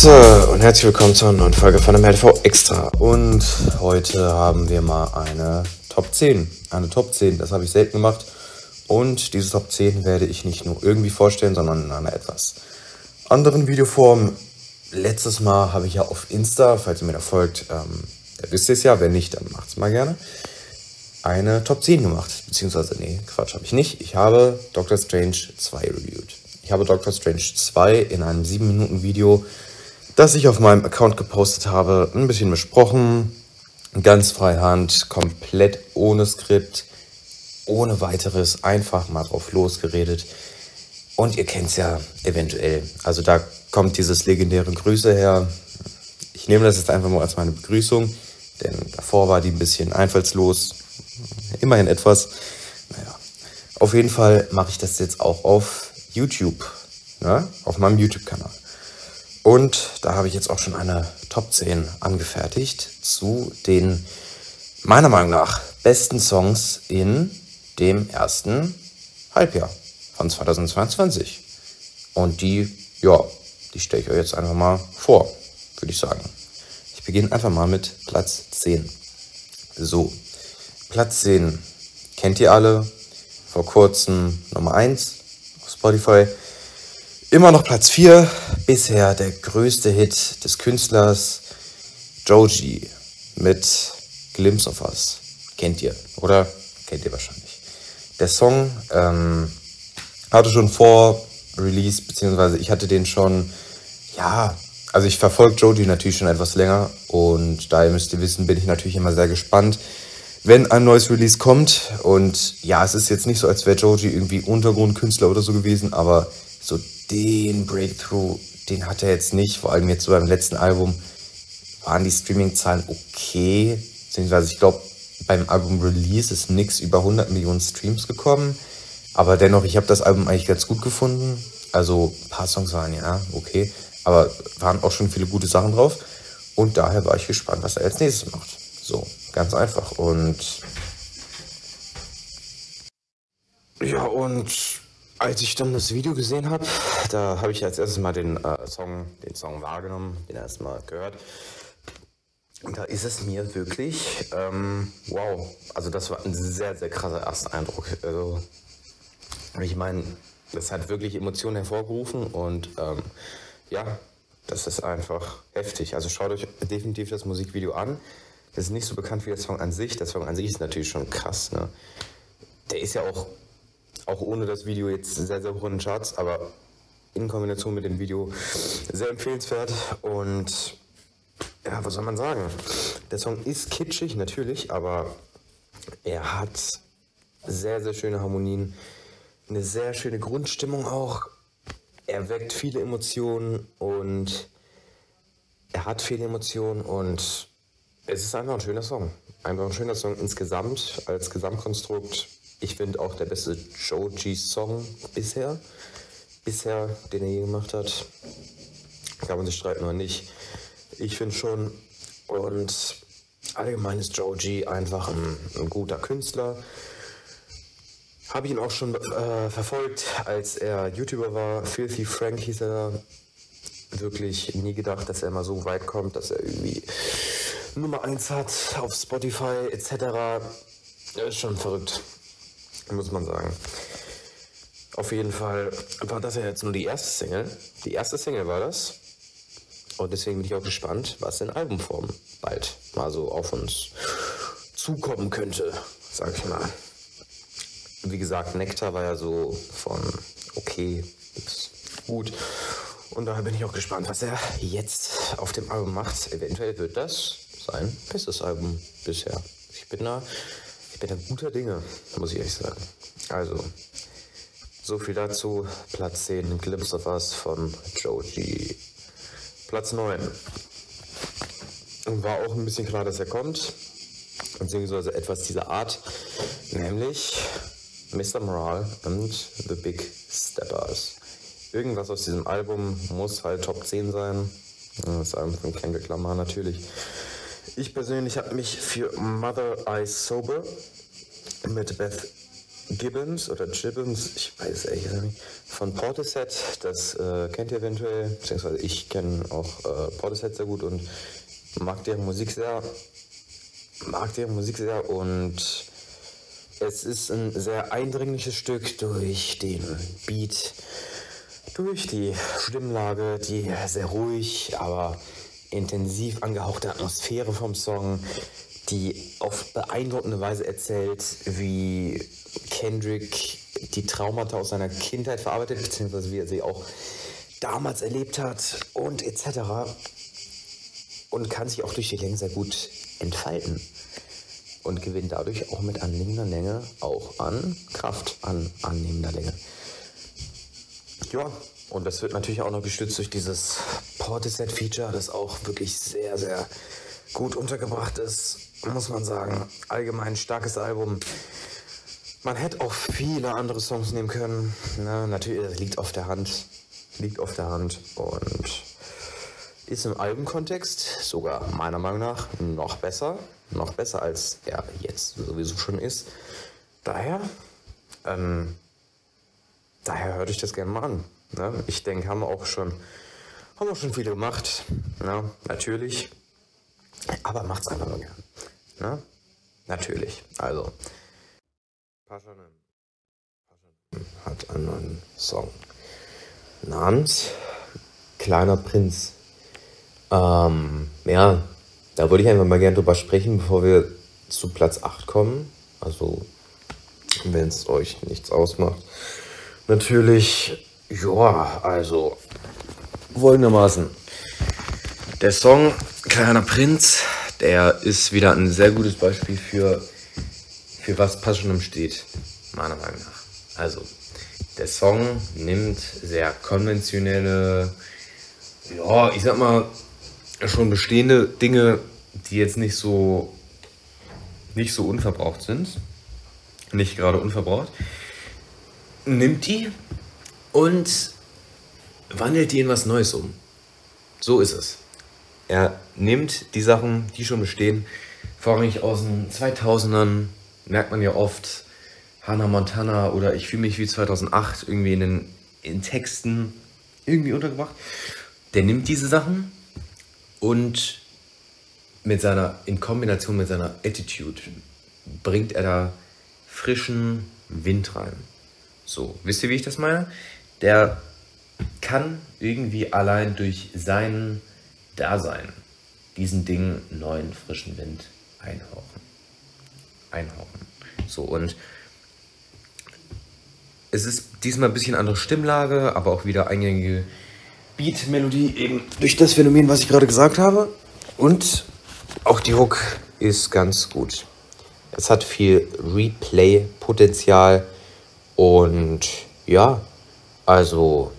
Grüße und herzlich willkommen zur neuen Folge von dem LTV Extra. Und heute haben wir mal eine Top 10. Eine Top 10, das habe ich selten gemacht. Und diese Top 10 werde ich nicht nur irgendwie vorstellen, sondern in einer etwas anderen Videoform. Letztes Mal habe ich ja auf Insta, falls ihr mir da folgt, ähm, wisst ihr es ja, wenn nicht, dann macht es mal gerne, eine Top 10 gemacht. Beziehungsweise, nee, Quatsch, habe ich nicht. Ich habe Doctor Strange 2 reviewed. Ich habe Doctor Strange 2 in einem 7-Minuten-Video, das ich auf meinem Account gepostet habe, ein bisschen besprochen. Ganz freihand, komplett ohne Skript, ohne weiteres, einfach mal drauf losgeredet. Und ihr kennt es ja eventuell. Also da kommt dieses legendäre Grüße her. Ich nehme das jetzt einfach mal als meine Begrüßung, denn davor war die ein bisschen einfallslos. Immerhin etwas. Naja, auf jeden Fall mache ich das jetzt auch auf YouTube, ne? auf meinem YouTube-Kanal. Und da habe ich jetzt auch schon eine Top 10 angefertigt zu den meiner Meinung nach besten Songs in dem ersten Halbjahr von 2022. Und die, ja, die stelle ich euch jetzt einfach mal vor, würde ich sagen. Ich beginne einfach mal mit Platz 10. So, Platz 10 kennt ihr alle. Vor kurzem Nummer 1 auf Spotify. Immer noch Platz 4. Bisher der größte Hit des Künstlers Joji mit Glimpse of Us. Kennt ihr, oder? Kennt ihr wahrscheinlich. Der Song ähm, hatte schon vor Release, beziehungsweise ich hatte den schon, ja, also ich verfolge Joji natürlich schon etwas länger und daher müsst ihr wissen, bin ich natürlich immer sehr gespannt, wenn ein neues Release kommt. Und ja, es ist jetzt nicht so, als wäre Joji irgendwie Untergrundkünstler oder so gewesen, aber so den Breakthrough, den hat er jetzt nicht. Vor allem jetzt so beim letzten Album waren die Streaming-Zahlen okay, beziehungsweise ich glaube, beim Album Release ist nichts über 100 Millionen Streams gekommen. Aber dennoch, ich habe das Album eigentlich ganz gut gefunden. Also ein paar Songs waren ja okay, aber waren auch schon viele gute Sachen drauf. Und daher war ich gespannt, was er als nächstes macht. So, ganz einfach. Und ja, und als ich dann das Video gesehen habe, da habe ich als erstes mal den äh, Song, den Song wahrgenommen, den erstmal gehört. Und da ist es mir wirklich, ähm, wow, also das war ein sehr, sehr krasser Ersteindruck. Also ich meine, das hat wirklich Emotionen hervorgerufen und ähm, ja, das ist einfach heftig. Also schaut euch definitiv das Musikvideo an. Das ist nicht so bekannt wie der Song an sich. Der Song an sich ist natürlich schon krass. Ne? Der ist ja auch, auch ohne das Video jetzt sehr, sehr hoch in den Charts, aber in Kombination mit dem Video sehr empfehlenswert. Und ja, was soll man sagen? Der Song ist kitschig, natürlich, aber er hat sehr, sehr schöne Harmonien eine sehr schöne Grundstimmung auch. Er weckt viele Emotionen und er hat viele Emotionen und es ist einfach ein schöner Song. Einfach ein schöner Song insgesamt, als Gesamtkonstrukt. Ich finde auch der beste Joji-Song bisher. Bisher, den er je gemacht hat. Kann man sich streiten oder nicht. Ich finde schon. Und allgemein ist Joji einfach ein, ein guter Künstler. Habe ich ihn auch schon äh, verfolgt, als er YouTuber war. Filthy Frank hieß er. Wirklich nie gedacht, dass er mal so weit kommt, dass er irgendwie Nummer 1 hat auf Spotify etc. Das ist schon verrückt, muss man sagen. Auf jeden Fall war das ja jetzt nur die erste Single. Die erste Single war das. Und deswegen bin ich auch gespannt, was in Albumform bald mal so auf uns zukommen könnte, sag ich mal wie gesagt, Nektar war ja so von okay bis gut. Und daher bin ich auch gespannt, was er jetzt auf dem Album macht. Eventuell wird das sein bestes Album bisher. Ich bin da, bin da guter Dinge, muss ich ehrlich sagen. Also, so viel dazu. Platz 10, Glimpse of Us von Joji. Platz 9. War auch ein bisschen klar, dass er kommt. Beziehungsweise etwas dieser Art. Nämlich Mr. Morale und The Big Steppers. Irgendwas aus diesem Album muss halt Top 10 sein. Das Album von Kendrick Lamar natürlich. Ich persönlich habe mich für Mother Eyes Sober mit Beth Gibbons oder Gibbons, ich weiß ehrlich nicht, von Portishead. Das äh, kennt ihr eventuell, beziehungsweise ich kenne auch äh, Portishead sehr gut und mag deren Musik sehr. Mag deren Musik sehr und es ist ein sehr eindringliches Stück durch den Beat, durch die Stimmlage, die sehr ruhig, aber intensiv angehauchte Atmosphäre vom Song, die auf beeindruckende Weise erzählt, wie Kendrick die Traumata aus seiner Kindheit verarbeitet, beziehungsweise wie er sie auch damals erlebt hat und etc. Und kann sich auch durch die Länge sehr gut entfalten und gewinnt dadurch auch mit annehmender Länge auch an Kraft, an annehmender Länge. Ja, und das wird natürlich auch noch gestützt durch dieses Portishead-Feature, das auch wirklich sehr, sehr gut untergebracht ist, muss man sagen. Allgemein starkes Album. Man hätte auch viele andere Songs nehmen können. Ne? Natürlich, das liegt auf der Hand. Liegt auf der Hand. Und ist im Albenkontext sogar meiner Meinung nach noch besser. Noch besser als er jetzt sowieso schon ist. Daher, ähm, daher hört ich das gerne mal an. Ne? Ich denke, haben wir auch schon, haben auch schon viele gemacht. Ne? Natürlich. Aber macht's einfach nur gern. Ne? Natürlich. Also. Paschanem. hat einen neuen Song namens Kleiner Prinz. Ähm, ja, da würde ich einfach mal gerne drüber sprechen, bevor wir zu Platz 8 kommen. Also, wenn es euch nichts ausmacht. Natürlich, ja, also folgendermaßen. Der Song Kleiner Prinz, der ist wieder ein sehr gutes Beispiel für für was Passionum steht, meiner Meinung nach. Also, der Song nimmt sehr konventionelle, ja, ich sag mal, schon bestehende Dinge, die jetzt nicht so, nicht so unverbraucht sind, nicht gerade unverbraucht, nimmt die und wandelt die in was Neues um. So ist es. Er nimmt die Sachen, die schon bestehen, vorrangig aus den 2000ern, merkt man ja oft Hannah Montana oder ich fühle mich wie 2008 irgendwie in den in Texten irgendwie untergebracht. Der nimmt diese Sachen und mit seiner, in Kombination mit seiner Attitude bringt er da frischen Wind rein. So, wisst ihr, wie ich das meine? Der kann irgendwie allein durch sein Dasein diesen Ding neuen, frischen Wind einhauchen einhauchen. So, und es ist diesmal ein bisschen andere Stimmlage, aber auch wieder eingängige Beat-Melodie, eben durch das Phänomen, was ich gerade gesagt habe. Und auch die Hook ist ganz gut. Es hat viel Replay-Potenzial und ja, also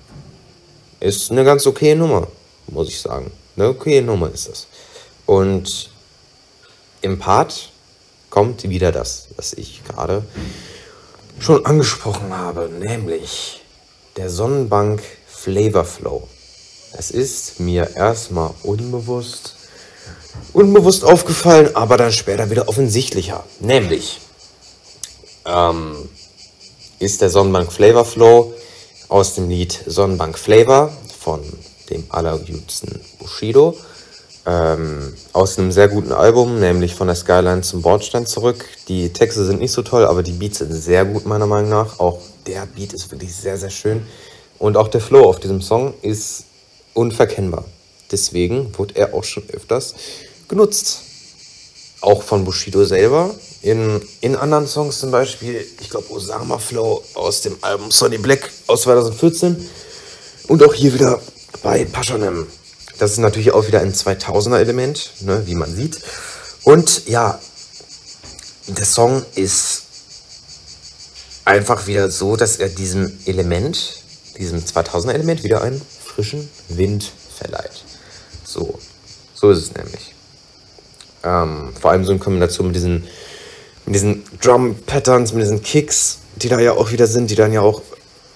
ist eine ganz okay Nummer, muss ich sagen. Eine okay Nummer ist das. Und im Part kommt wieder das, was ich gerade schon angesprochen habe, nämlich der Sonnenbank Flavor Flow. Das ist mir erstmal unbewusst, unbewusst aufgefallen, aber dann später wieder offensichtlicher. Nämlich ähm, ist der Sonnenbank Flavor Flow aus dem Lied Sonnenbank Flavor von dem allerliebsten Bushido ähm, aus einem sehr guten Album, nämlich von der Skyline zum Bordstein zurück. Die Texte sind nicht so toll, aber die Beats sind sehr gut meiner Meinung nach. Auch der Beat ist wirklich sehr, sehr schön. Und auch der Flow auf diesem Song ist unverkennbar. Deswegen wurde er auch schon öfters genutzt. Auch von Bushido selber. In, in anderen Songs zum Beispiel, ich glaube Osama Flow aus dem Album Sonny Black aus 2014. Und auch hier wieder bei Paschanem das ist natürlich auch wieder ein 2000er-Element, ne, wie man sieht. Und ja, der Song ist einfach wieder so, dass er diesem Element, diesem 2000er-Element wieder einen frischen Wind verleiht. So, so ist es nämlich. Ähm, vor allem so in Kombination mit diesen, mit diesen Drum-Patterns, mit diesen Kicks, die da ja auch wieder sind, die dann ja auch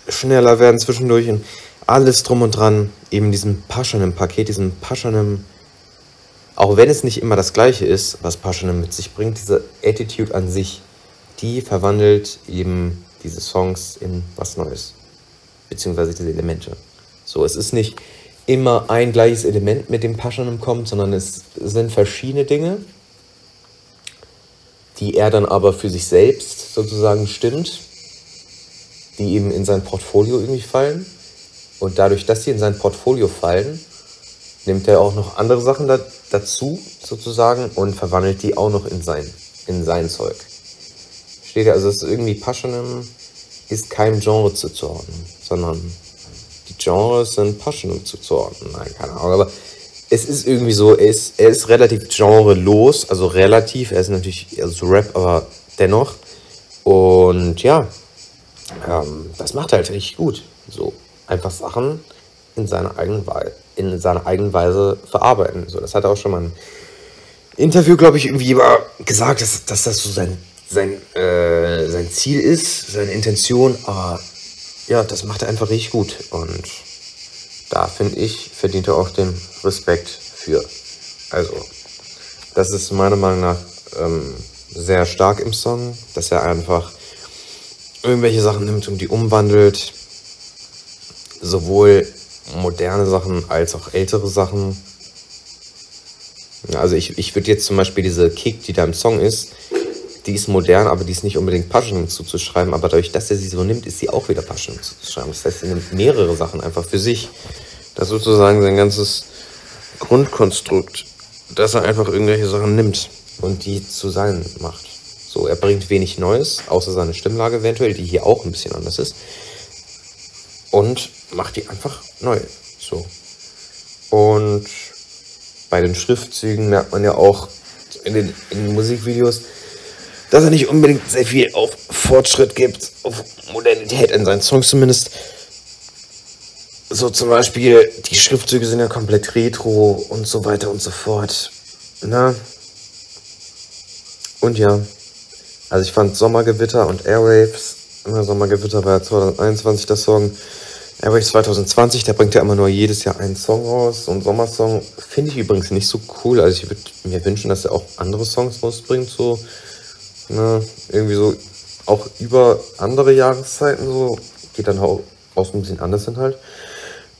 schneller werden zwischendurch. Und alles drum und dran, eben diesem paschanem Paket, diesem paschanem, auch wenn es nicht immer das gleiche ist, was paschanem mit sich bringt, diese Attitude an sich, die verwandelt eben diese Songs in was Neues. Beziehungsweise diese Elemente. So, es ist nicht immer ein gleiches Element, mit dem Paschanim kommt, sondern es sind verschiedene Dinge, die er dann aber für sich selbst sozusagen stimmt, die eben in sein Portfolio irgendwie fallen. Und dadurch, dass sie in sein Portfolio fallen, nimmt er auch noch andere Sachen da, dazu sozusagen und verwandelt die auch noch in sein, in sein Zeug. Steht ja, also es ist irgendwie Paschanim ist kein Genre zuzuordnen, sondern Genres sind Paschanim zuzuordnen. Nein, keine Ahnung, aber es ist irgendwie so, er ist, er ist relativ genrelos, also relativ, er ist natürlich eher so Rap, aber dennoch. Und ja, ähm, das macht er halt richtig gut. So, einfach Sachen in seiner eigenen Weise, in seiner eigenen Weise verarbeiten. So, das hat er auch schon mal ein Interview, glaube ich, irgendwie gesagt, dass, dass das so sein, sein, äh, sein Ziel ist, seine Intention. Aber ja, das macht er einfach richtig gut. Und da finde ich, verdient er auch den Respekt für. Also, das ist meiner Meinung nach ähm, sehr stark im Song, dass er einfach irgendwelche Sachen nimmt und die umwandelt. Sowohl moderne Sachen als auch ältere Sachen. Also ich, ich würde jetzt zum Beispiel diese Kick, die da im Song ist, die ist modern, aber die ist nicht unbedingt Passion zuzuschreiben. Aber dadurch, dass er sie so nimmt, ist sie auch wieder Passion zuzuschreiben. Das heißt, er nimmt mehrere Sachen einfach für sich. Das ist sozusagen sein ganzes Grundkonstrukt, dass er einfach irgendwelche Sachen nimmt und die zu sein macht. So, er bringt wenig Neues, außer seine Stimmlage eventuell, die hier auch ein bisschen anders ist. Und macht die einfach neu. So. Und bei den Schriftzügen merkt man ja auch in den, in den Musikvideos, dass er nicht unbedingt sehr viel auf Fortschritt gibt, auf Modernität in seinen Songs zumindest. So zum Beispiel, die Schriftzüge sind ja komplett retro und so weiter und so fort. Na? Ne? Und ja, also ich fand Sommergewitter und Airwaves, Sommergewitter war ja 2021 der Song, Airwaves 2020, der bringt ja immer nur jedes Jahr einen Song raus. So ein Sommersong finde ich übrigens nicht so cool. Also ich würde mir wünschen, dass er auch andere Songs rausbringt, so Ne, irgendwie so auch über andere Jahreszeiten so. Geht dann auch aus ein bisschen anders hin halt.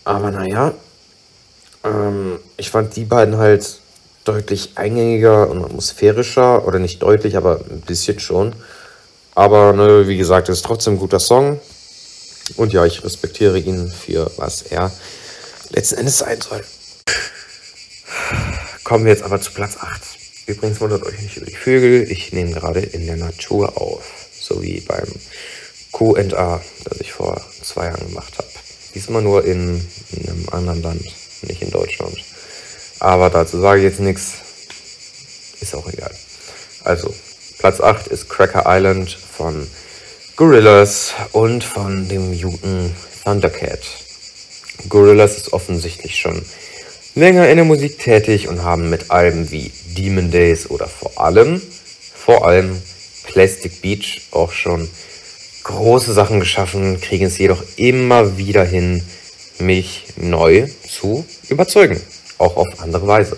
Aber naja, ähm, ich fand die beiden halt deutlich eingängiger und atmosphärischer. Oder nicht deutlich, aber ein bisschen schon. Aber ne, wie gesagt, es ist trotzdem ein guter Song. Und ja, ich respektiere ihn für was er letzten Endes sein soll. Kommen wir jetzt aber zu Platz 8. Übrigens wundert euch nicht über die Vögel. Ich nehme gerade in der Natur auf. So wie beim QA, das ich vor zwei Jahren gemacht habe. Diesmal nur in, in einem anderen Land, nicht in Deutschland. Aber dazu sage ich jetzt nichts. Ist auch egal. Also, Platz 8 ist Cracker Island von Gorillas und von dem Juden Thundercat. Gorillas ist offensichtlich schon länger in der Musik tätig und haben mit Alben wie Demon Days oder vor allem, vor allem Plastic Beach auch schon große Sachen geschaffen, kriegen es jedoch immer wieder hin, mich neu zu überzeugen, auch auf andere Weise.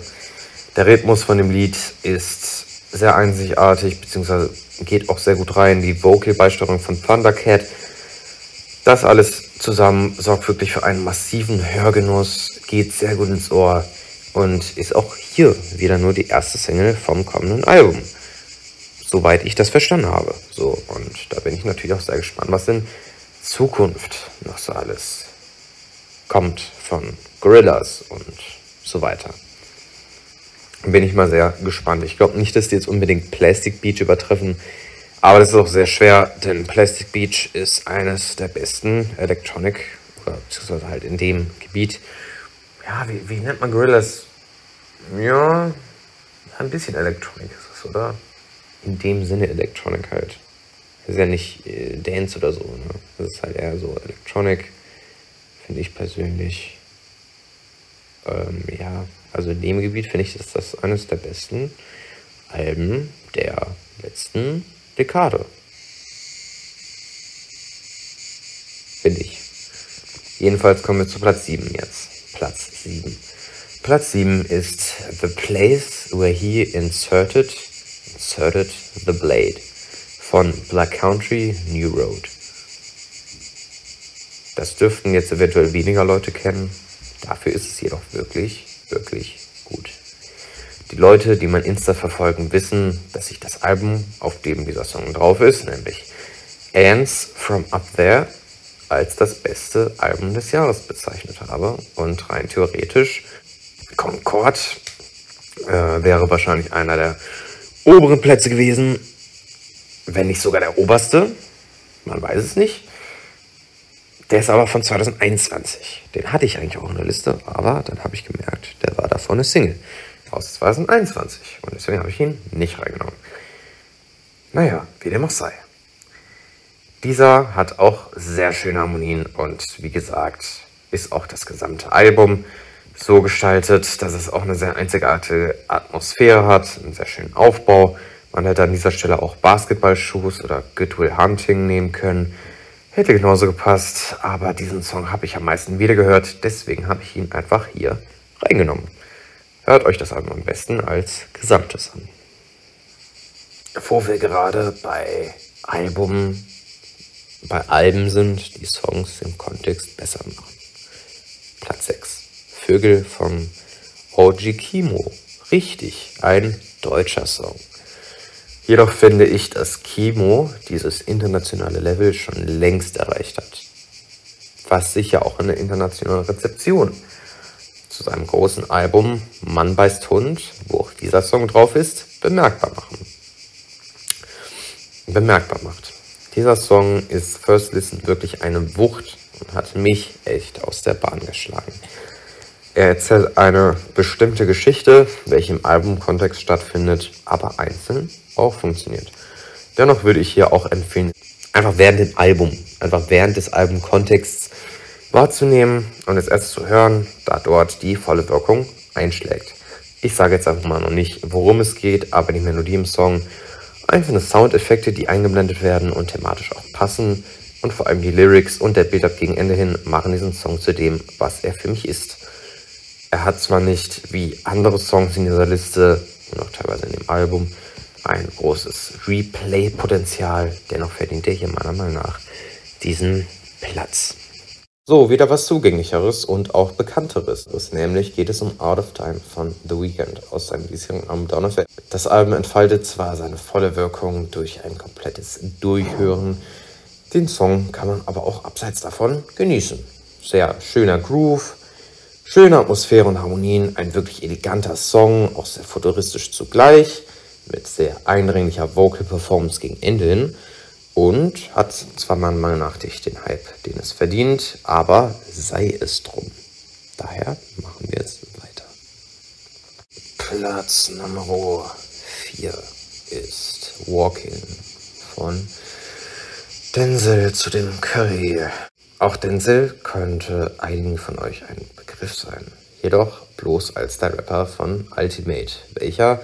Der Rhythmus von dem Lied ist sehr einzigartig, beziehungsweise geht auch sehr gut rein. Die Vocal-Beisteuerung von Thundercat, das alles zusammen sorgt wirklich für einen massiven Hörgenuss, geht sehr gut ins Ohr und ist auch hier wieder nur die erste Single vom kommenden Album. Soweit ich das verstanden habe. So, und da bin ich natürlich auch sehr gespannt, was in Zukunft noch so alles kommt von Gorillas und so weiter. Bin ich mal sehr gespannt. Ich glaube nicht, dass die jetzt unbedingt Plastic Beach übertreffen, aber das ist auch sehr schwer, denn Plastic Beach ist eines der besten Electronic, oder beziehungsweise halt in dem Gebiet. Ja, wie, wie nennt man Gorillas? Ja, ein bisschen Electronic ist es, oder? In dem Sinne Electronic halt. Das ist ja nicht äh, Dance oder so, ne? Das ist halt eher so Electronic, finde ich persönlich. Ähm, ja, also in dem Gebiet finde ich, ist das eines der besten Alben der letzten Dekade. Finde ich. Jedenfalls kommen wir zu Platz 7 jetzt. Platz 7. Platz 7 ist The Place Where He Inserted, inserted the Blade von Black Country New Road. Das dürften jetzt eventuell weniger Leute kennen. Dafür ist es jedoch wirklich, wirklich gut. Die Leute, die mein Insta verfolgen, wissen, dass ich das Album, auf dem dieser Song drauf ist, nämlich Ants from Up There, als das beste Album des Jahres bezeichnet habe. Und rein theoretisch, Concord äh, wäre wahrscheinlich einer der oberen Plätze gewesen, wenn nicht sogar der oberste. Man weiß es nicht. Der ist aber von 2021. Den hatte ich eigentlich auch in der Liste, aber dann habe ich gemerkt, der war davor eine Single aus 2021. Und deswegen habe ich ihn nicht reingenommen. Naja, wie dem auch sei. Dieser hat auch sehr schöne Harmonien und wie gesagt, ist auch das gesamte Album so gestaltet, dass es auch eine sehr einzigartige Atmosphäre hat, einen sehr schönen Aufbau. Man hätte an dieser Stelle auch Basketballschuhs oder Goodwill Hunting nehmen können. Hätte genauso gepasst, aber diesen Song habe ich am meisten wieder gehört, deswegen habe ich ihn einfach hier reingenommen. Hört euch das Album am besten als Gesamtes an. Wo wir gerade bei Album, bei Alben sind, die Songs im Kontext besser machen. Platz 6. Vögel von OG Kimo. Richtig, ein deutscher Song. Jedoch finde ich, dass Kimo dieses internationale Level schon längst erreicht hat. Was sicher auch in der internationalen Rezeption zu seinem großen Album Mann beißt Hund, wo auch dieser Song drauf ist, bemerkbar machen. Bemerkbar macht. Dieser Song ist First Listen wirklich eine Wucht und hat mich echt aus der Bahn geschlagen. Er erzählt eine bestimmte Geschichte, welche im Albumkontext stattfindet, aber einzeln auch funktioniert. Dennoch würde ich hier auch empfehlen, einfach während dem Album, einfach während des Albumkontexts wahrzunehmen und es erst zu hören, da dort die volle Wirkung einschlägt. Ich sage jetzt einfach mal noch nicht, worum es geht, aber die Melodie im Song, einzelne Soundeffekte, die eingeblendet werden und thematisch auch passen und vor allem die Lyrics und der Build-up gegen Ende hin machen diesen Song zu dem, was er für mich ist. Er hat zwar nicht wie andere Songs in dieser Liste und auch teilweise in dem Album ein großes Replay-Potenzial. Dennoch verdient er hier meiner Meinung nach diesen Platz. So, wieder was zugänglicheres und auch bekannteres. Nämlich geht es um Out of Time von The Weeknd aus seinem diesjährigen Album Dawn Das Album entfaltet zwar seine volle Wirkung durch ein komplettes Durchhören. Den Song kann man aber auch abseits davon genießen. Sehr schöner Groove, schöne Atmosphäre und Harmonien, ein wirklich eleganter Song, auch sehr futuristisch zugleich mit sehr eindringlicher Vocal Performance gegen Ende hin und hat zwar meiner Meinung nach nicht den Hype, den es verdient, aber sei es drum. Daher machen wir jetzt weiter. Platz Nummer 4 ist Walking von Denzel zu dem Curry. Auch Denzel könnte einigen von euch ein Begriff sein, jedoch bloß als der Rapper von Ultimate, welcher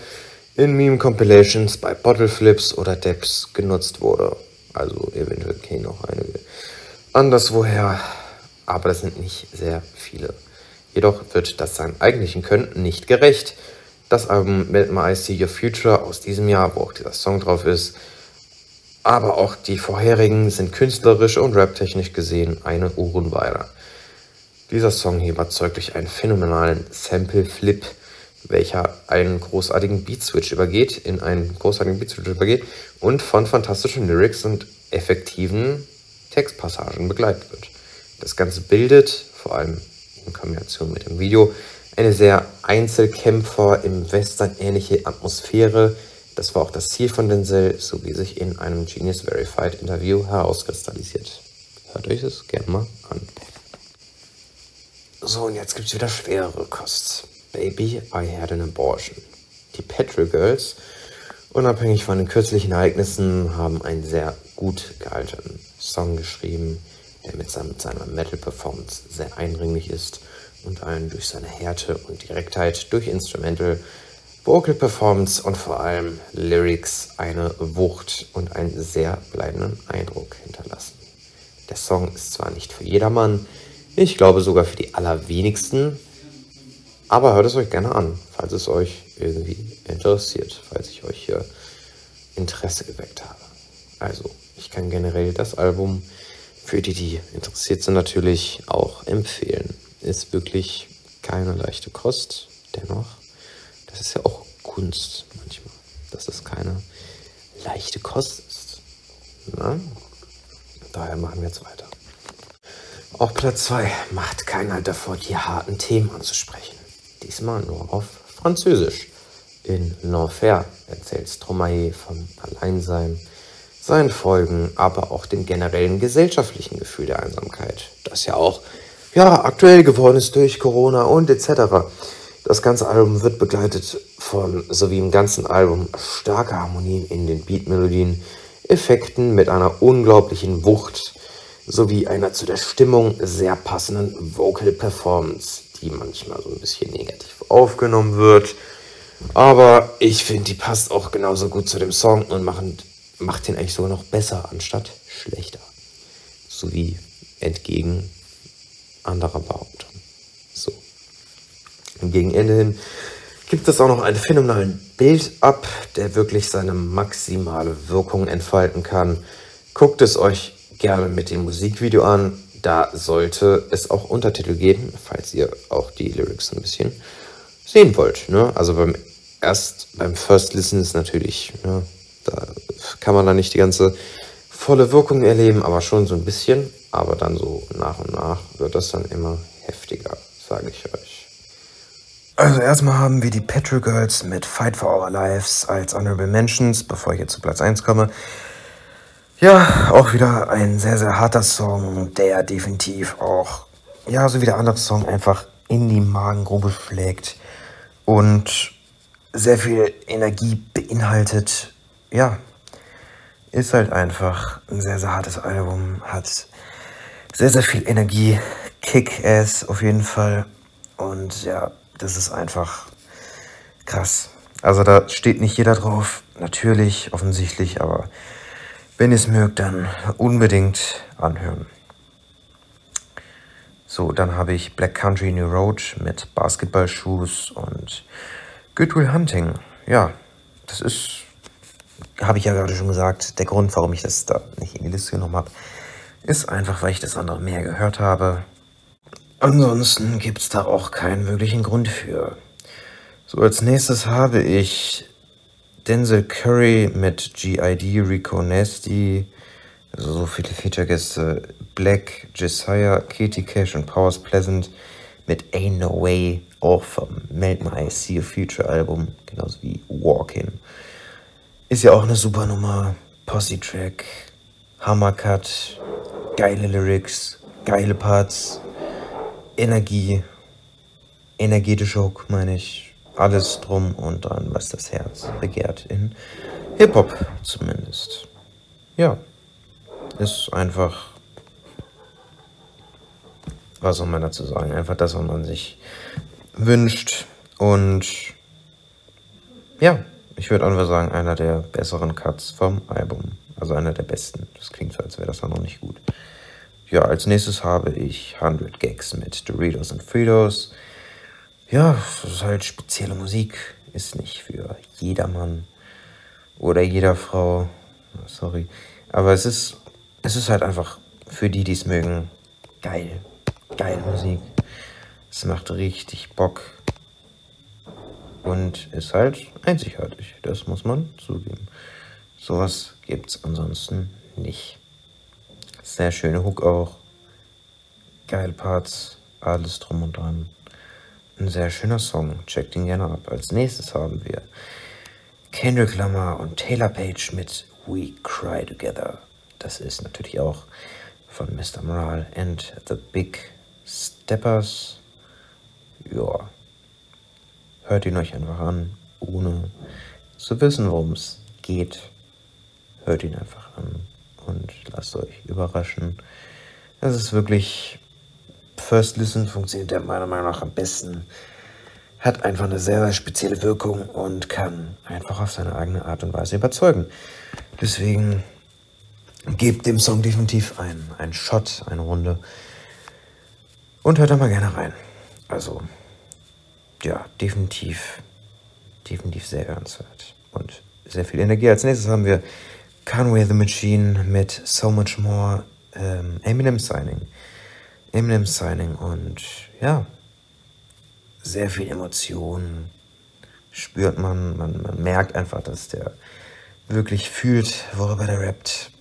in Meme-Compilations bei Bottle Flips oder Depps genutzt wurde. Also eventuell kennen auch einige anderswoher, aber das sind nicht sehr viele. Jedoch wird das seinem eigentlichen Können nicht gerecht. Das Album Melt My Eyes See Your Future aus diesem Jahr, wo auch dieser Song drauf ist, aber auch die vorherigen sind künstlerisch und raptechnisch gesehen eine Uhrenweiler. Dieser Song hier überzeugt durch einen phänomenalen Sample-Flip, welcher einen großartigen Beat-Switch übergeht, in einen großartigen Beat-Switch übergeht und von fantastischen Lyrics und effektiven Textpassagen begleitet wird. Das Ganze bildet, vor allem in Kombination mit dem Video, eine sehr Einzelkämpfer im Western ähnliche Atmosphäre. Das war auch das Ziel von Denzel, so wie sich in einem Genius Verified Interview herauskristallisiert. Hört euch das gerne mal an. So, und jetzt gibt es wieder schwerere Kost. Baby, I Had an Abortion. Die Petrol Girls, unabhängig von den kürzlichen Ereignissen, haben einen sehr gut gealterten Song geschrieben, der mit seiner Metal-Performance sehr eindringlich ist und einen durch seine Härte und Direktheit, durch Instrumental, Vocal Performance und vor allem Lyrics eine Wucht und einen sehr bleibenden Eindruck hinterlassen. Der Song ist zwar nicht für jedermann, ich glaube sogar für die allerwenigsten, aber hört es euch gerne an, falls es euch irgendwie interessiert, falls ich euch hier Interesse geweckt habe. Also, ich kann generell das Album für die, die interessiert sind, natürlich auch empfehlen. Ist wirklich keine leichte Kost, dennoch. Das ist ja auch Kunst manchmal, dass es keine leichte Kost ist. Na? Daher machen wir jetzt weiter. Auch Platz 2 macht keinen Halt davor, die harten Themen anzusprechen. Diesmal nur auf Französisch. In L'Enfer erzählt Stromae vom Alleinsein, seinen Folgen, aber auch dem generellen gesellschaftlichen Gefühl der Einsamkeit, das ja auch ja, aktuell geworden ist durch Corona und etc. Das ganze Album wird begleitet von, so wie im ganzen Album, starker Harmonien in den Beatmelodien, Effekten mit einer unglaublichen Wucht sowie einer zu der Stimmung sehr passenden Vocal Performance, die manchmal so ein bisschen negativ aufgenommen wird. Aber ich finde, die passt auch genauso gut zu dem Song und machen, macht den eigentlich sogar noch besser anstatt schlechter. Sowie entgegen anderer Behauptungen. So. Und gegen Ende hin gibt es auch noch einen phänomenalen Build-up, der wirklich seine maximale Wirkung entfalten kann. Guckt es euch gerne mit dem Musikvideo an. Da sollte es auch Untertitel geben, falls ihr auch die Lyrics ein bisschen sehen wollt. Ne? Also beim erst beim First Listen ist natürlich, ne, da kann man dann nicht die ganze volle Wirkung erleben, aber schon so ein bisschen. Aber dann so nach und nach wird das dann immer heftiger, sage ich euch. Also erstmal haben wir die Petrol Girls mit Fight for Our Lives als Honorable Mentions, bevor ich jetzt zu Platz 1 komme. Ja, auch wieder ein sehr, sehr harter Song, der definitiv auch, ja, so wie der andere Song, einfach in die Magengrube schlägt und sehr viel Energie beinhaltet. Ja, ist halt einfach ein sehr, sehr hartes Album, hat sehr, sehr viel Energie, Kick-Ass auf jeden Fall und ja, das ist einfach krass. Also da steht nicht jeder drauf, natürlich, offensichtlich, aber wenn ihr es mögt, dann unbedingt anhören. So, dann habe ich Black Country New Road mit Basketballschuhs und Good Will Hunting. Ja, das ist, habe ich ja gerade schon gesagt, der Grund, warum ich das da nicht in die Liste genommen habe, ist einfach, weil ich das andere mehr gehört habe. Ansonsten gibt es da auch keinen wirklichen Grund für. So, als nächstes habe ich Denzel Curry mit GID, Rico Nasty, also so viele Feature-Gäste, Black, Jesiah, Katie Cash und Powers Pleasant mit Ain't No Way, auch vom Melt My See a Future Album, genauso wie Walking. Ist ja auch eine super Nummer, Posse-Track, Hammercut, geile Lyrics, geile Parts, Energie, energetischer Hook, meine ich alles drum und dran, was das Herz begehrt. In Hip-Hop zumindest. Ja, ist einfach, was soll man dazu sagen? Einfach das, was man sich wünscht. Und ja, ich würde einfach sagen, einer der besseren Cuts vom Album. Also einer der besten. Das klingt so, als wäre das dann noch nicht gut. Ja, als nächstes habe ich 100 Gags mit Doritos und Fritos. Ja, das ist halt spezielle Musik. Ist nicht für jedermann oder jeder Frau. Sorry. Aber es ist, es ist halt einfach für die, die es mögen, geil. Geile Musik. Es macht richtig Bock. Und ist halt einzigartig. Das muss man zugeben. Sowas gibt's ansonsten nicht. Sehr schöne Hook auch. Geile Parts. Alles drum und dran. Ein sehr schöner Song, checkt ihn gerne ab. Als nächstes haben wir Kendrick Lamar und Taylor Page mit We Cry Together. Das ist natürlich auch von Mr. Moral and the Big Steppers. Ja, hört ihn euch einfach an, ohne zu wissen, worum es geht. Hört ihn einfach an und lasst euch überraschen. Das ist wirklich First Listen funktioniert der meiner Meinung nach am besten. Hat einfach eine sehr, sehr spezielle Wirkung und kann einfach auf seine eigene Art und Weise überzeugen. Deswegen gebt dem Song definitiv einen, einen Shot, eine Runde. Und hört da mal gerne rein. Also, ja, definitiv, definitiv sehr hörenswert. Und sehr viel Energie. Als nächstes haben wir Conway the Machine mit So Much More, ähm, Eminem Signing. Eminem Signing und ja, sehr viel Emotionen spürt man, man, man merkt einfach, dass der wirklich fühlt, worüber der rappt.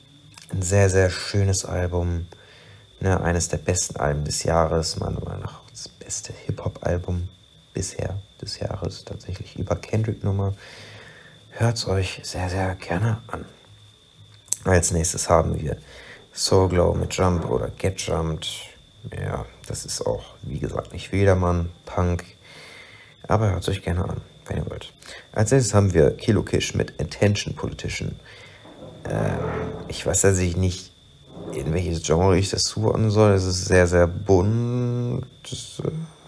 Ein sehr, sehr schönes Album. Ne, eines der besten Alben des Jahres, meiner Meinung nach das beste Hip-Hop-Album bisher des Jahres, tatsächlich über Kendrick-Nummer. Hört es euch sehr, sehr gerne an. Als nächstes haben wir Soul Glow mit Jump oder Get Jumped. Ja, das ist auch, wie gesagt, nicht Wedermann, Punk. Aber hört es euch gerne an, wenn ihr wollt. Als nächstes haben wir Kilo Kish mit Attention Politician. Ähm, ich weiß tatsächlich nicht, in welches Genre ich das zuordnen soll. Es ist sehr, sehr bunt.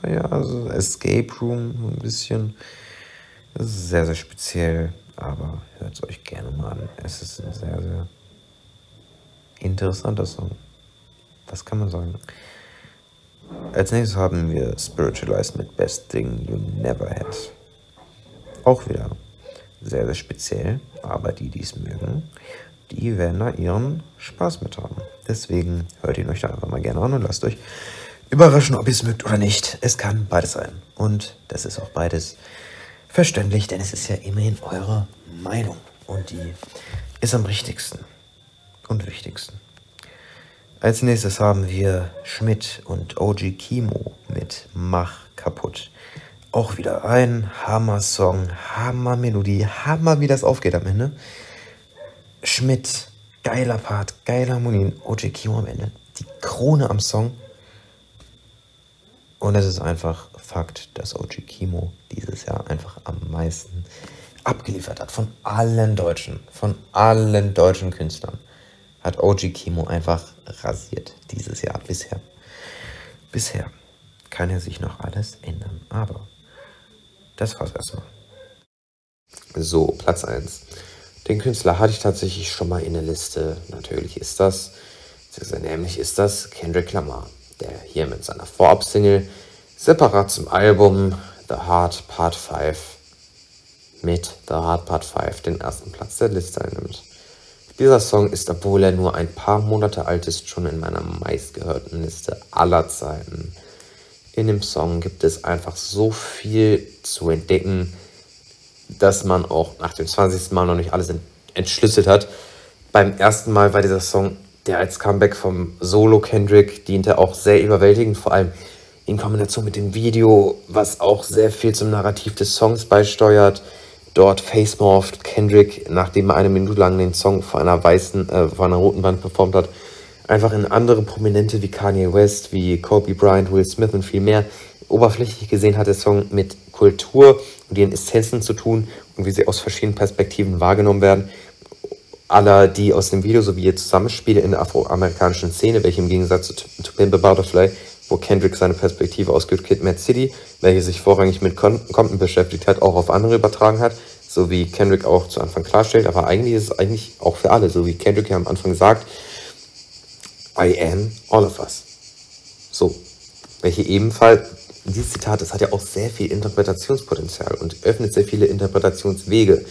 Ja, also Escape Room ein bisschen. Das ist sehr, sehr speziell, aber hört es euch gerne mal an. Es ist ein sehr, sehr interessanter Song. Was kann man sagen? Als nächstes haben wir Spiritualized mit Best Thing You Never Had. Auch wieder sehr, sehr speziell, aber die, die es mögen, die werden da ihren Spaß mit haben. Deswegen hört ihn euch da einfach mal gerne an und lasst euch überraschen, ob ihr es mögt oder nicht. Es kann beides sein. Und das ist auch beides verständlich, denn es ist ja immerhin eure Meinung. Und die ist am richtigsten und wichtigsten. Als nächstes haben wir Schmidt und OG Kimo mit Mach kaputt. Auch wieder ein Hammer-Song, Hammer-Melodie, Hammer, wie das aufgeht am Ende. Schmidt, geiler Part, geiler Harmonie, OG Kimo am Ende. Die Krone am Song. Und es ist einfach Fakt, dass OG Kimo dieses Jahr einfach am meisten abgeliefert hat. Von allen Deutschen, von allen deutschen Künstlern hat OG Kimo einfach rasiert dieses Jahr bisher. Bisher kann er sich noch alles ändern, aber das war's erstmal. So, Platz 1. Den Künstler hatte ich tatsächlich schon mal in der Liste. Natürlich ist das, nämlich ist das Kendrick Lamar, der hier mit seiner Vorab-Single separat zum Album The Heart Part 5 mit The Heart Part 5 den ersten Platz der Liste einnimmt. Dieser Song ist, obwohl er nur ein paar Monate alt ist, schon in meiner meistgehörten Liste aller Zeiten. In dem Song gibt es einfach so viel zu entdecken, dass man auch nach dem 20. Mal noch nicht alles entschlüsselt hat. Beim ersten Mal war dieser Song, der als Comeback vom Solo Kendrick diente, auch sehr überwältigend, vor allem in Kombination mit dem Video, was auch sehr viel zum Narrativ des Songs beisteuert dort Facemorphed Kendrick, nachdem er eine Minute lang den Song vor einer weißen, äh, vor einer roten Wand performt hat, einfach in andere Prominente wie Kanye West, wie Kobe Bryant, Will Smith und viel mehr. Oberflächlich gesehen hat der Song mit Kultur und ihren Essenzen zu tun und wie sie aus verschiedenen Perspektiven wahrgenommen werden. Aller, die aus dem Video sowie ihr Zusammenspiel in der afroamerikanischen Szene, welche im Gegensatz zu, zu Pimp a Butterfly, wo Kendrick seine Perspektive aus Good Kid, Mad City welche sich vorrangig mit Compton beschäftigt hat, auch auf andere übertragen hat, so wie Kendrick auch zu Anfang klarstellt. Aber eigentlich ist es eigentlich auch für alle, so wie Kendrick ja am Anfang sagt, I am all of us. So, welche ebenfalls, dieses Zitat, das hat ja auch sehr viel Interpretationspotenzial und öffnet sehr viele Interpretationswege.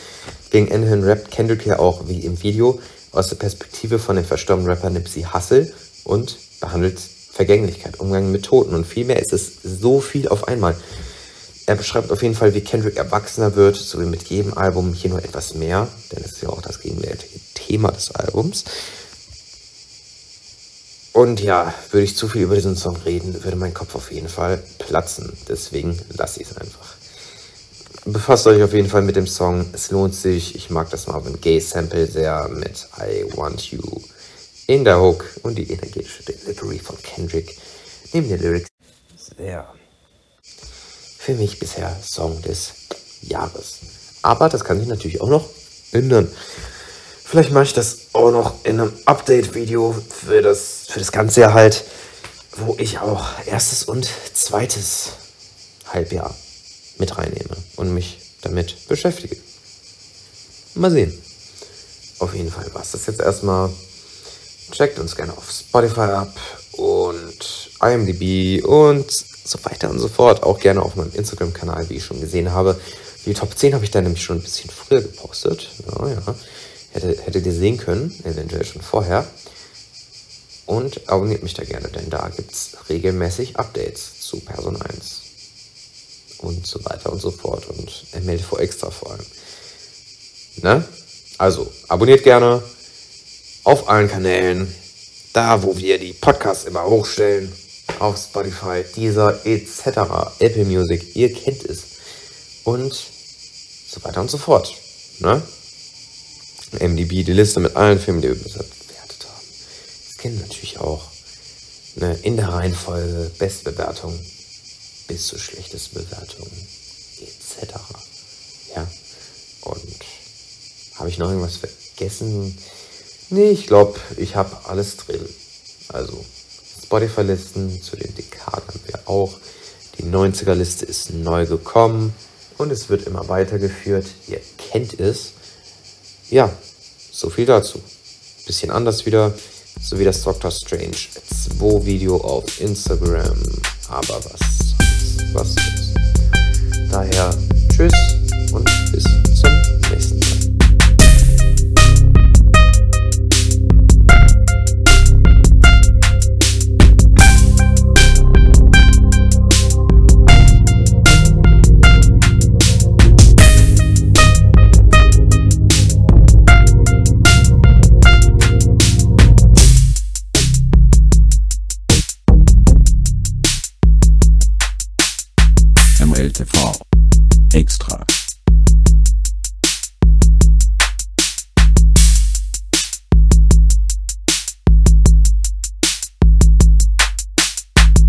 Gegen Ende hin rappt Kendrick ja auch, wie im Video, aus der Perspektive von dem verstorbenen Rapper Nipsey Hussle und behandelt Vergänglichkeit, Umgang mit Toten und vielmehr ist es so viel auf einmal. Er beschreibt auf jeden Fall, wie Kendrick erwachsener wird, so wie mit jedem Album hier nur etwas mehr, denn es ist ja auch das gegenwärtige Thema des Albums. Und ja, würde ich zu viel über diesen Song reden, würde mein Kopf auf jeden Fall platzen. Deswegen lasse ich es einfach. Befasst euch auf jeden Fall mit dem Song. Es lohnt sich. Ich mag das Marvin Gaye Sample sehr mit I Want You in der Hook und die energetische Delivery von Kendrick neben den Lyrics sehr für mich bisher Song des Jahres. Aber das kann sich natürlich auch noch ändern. Vielleicht mache ich das auch noch in einem Update-Video für das, für das ganze Jahr halt, wo ich auch erstes und zweites Halbjahr mit reinnehme und mich damit beschäftige. Mal sehen. Auf jeden Fall war es das jetzt erstmal. Checkt uns gerne auf Spotify ab und IMDb und so weiter und so fort. Auch gerne auf meinem Instagram-Kanal, wie ich schon gesehen habe. Die Top 10 habe ich da nämlich schon ein bisschen früher gepostet. Ja, ja. hätte, hättet ihr sehen können, eventuell schon vorher. Und abonniert mich da gerne, denn da gibt es regelmäßig Updates zu Person 1 und so weiter und so fort und MLV extra vor allem. Ne? Also, abonniert gerne auf allen Kanälen, da wo wir die Podcasts immer hochstellen, auf Spotify, Deezer etc., Apple Music, ihr kennt es. Und so weiter und so fort. Ne? MDB, die Liste mit allen Filmen, die wir bewertet haben. Das kennen natürlich auch. Ne? In der Reihenfolge, Bestbewertung bis zu schlechtesten Bewertungen etc. Ja. Und habe ich noch irgendwas vergessen? Nee, ich glaube, ich habe alles drin. Also Spotify-Listen zu den Dekaden haben wir auch. Die 90er-Liste ist neu gekommen und es wird immer weitergeführt. Ihr kennt es. Ja, so viel dazu. Bisschen anders wieder, so wie das Doctor Strange 2 Video auf Instagram. Aber was, was ist. Daher tschüss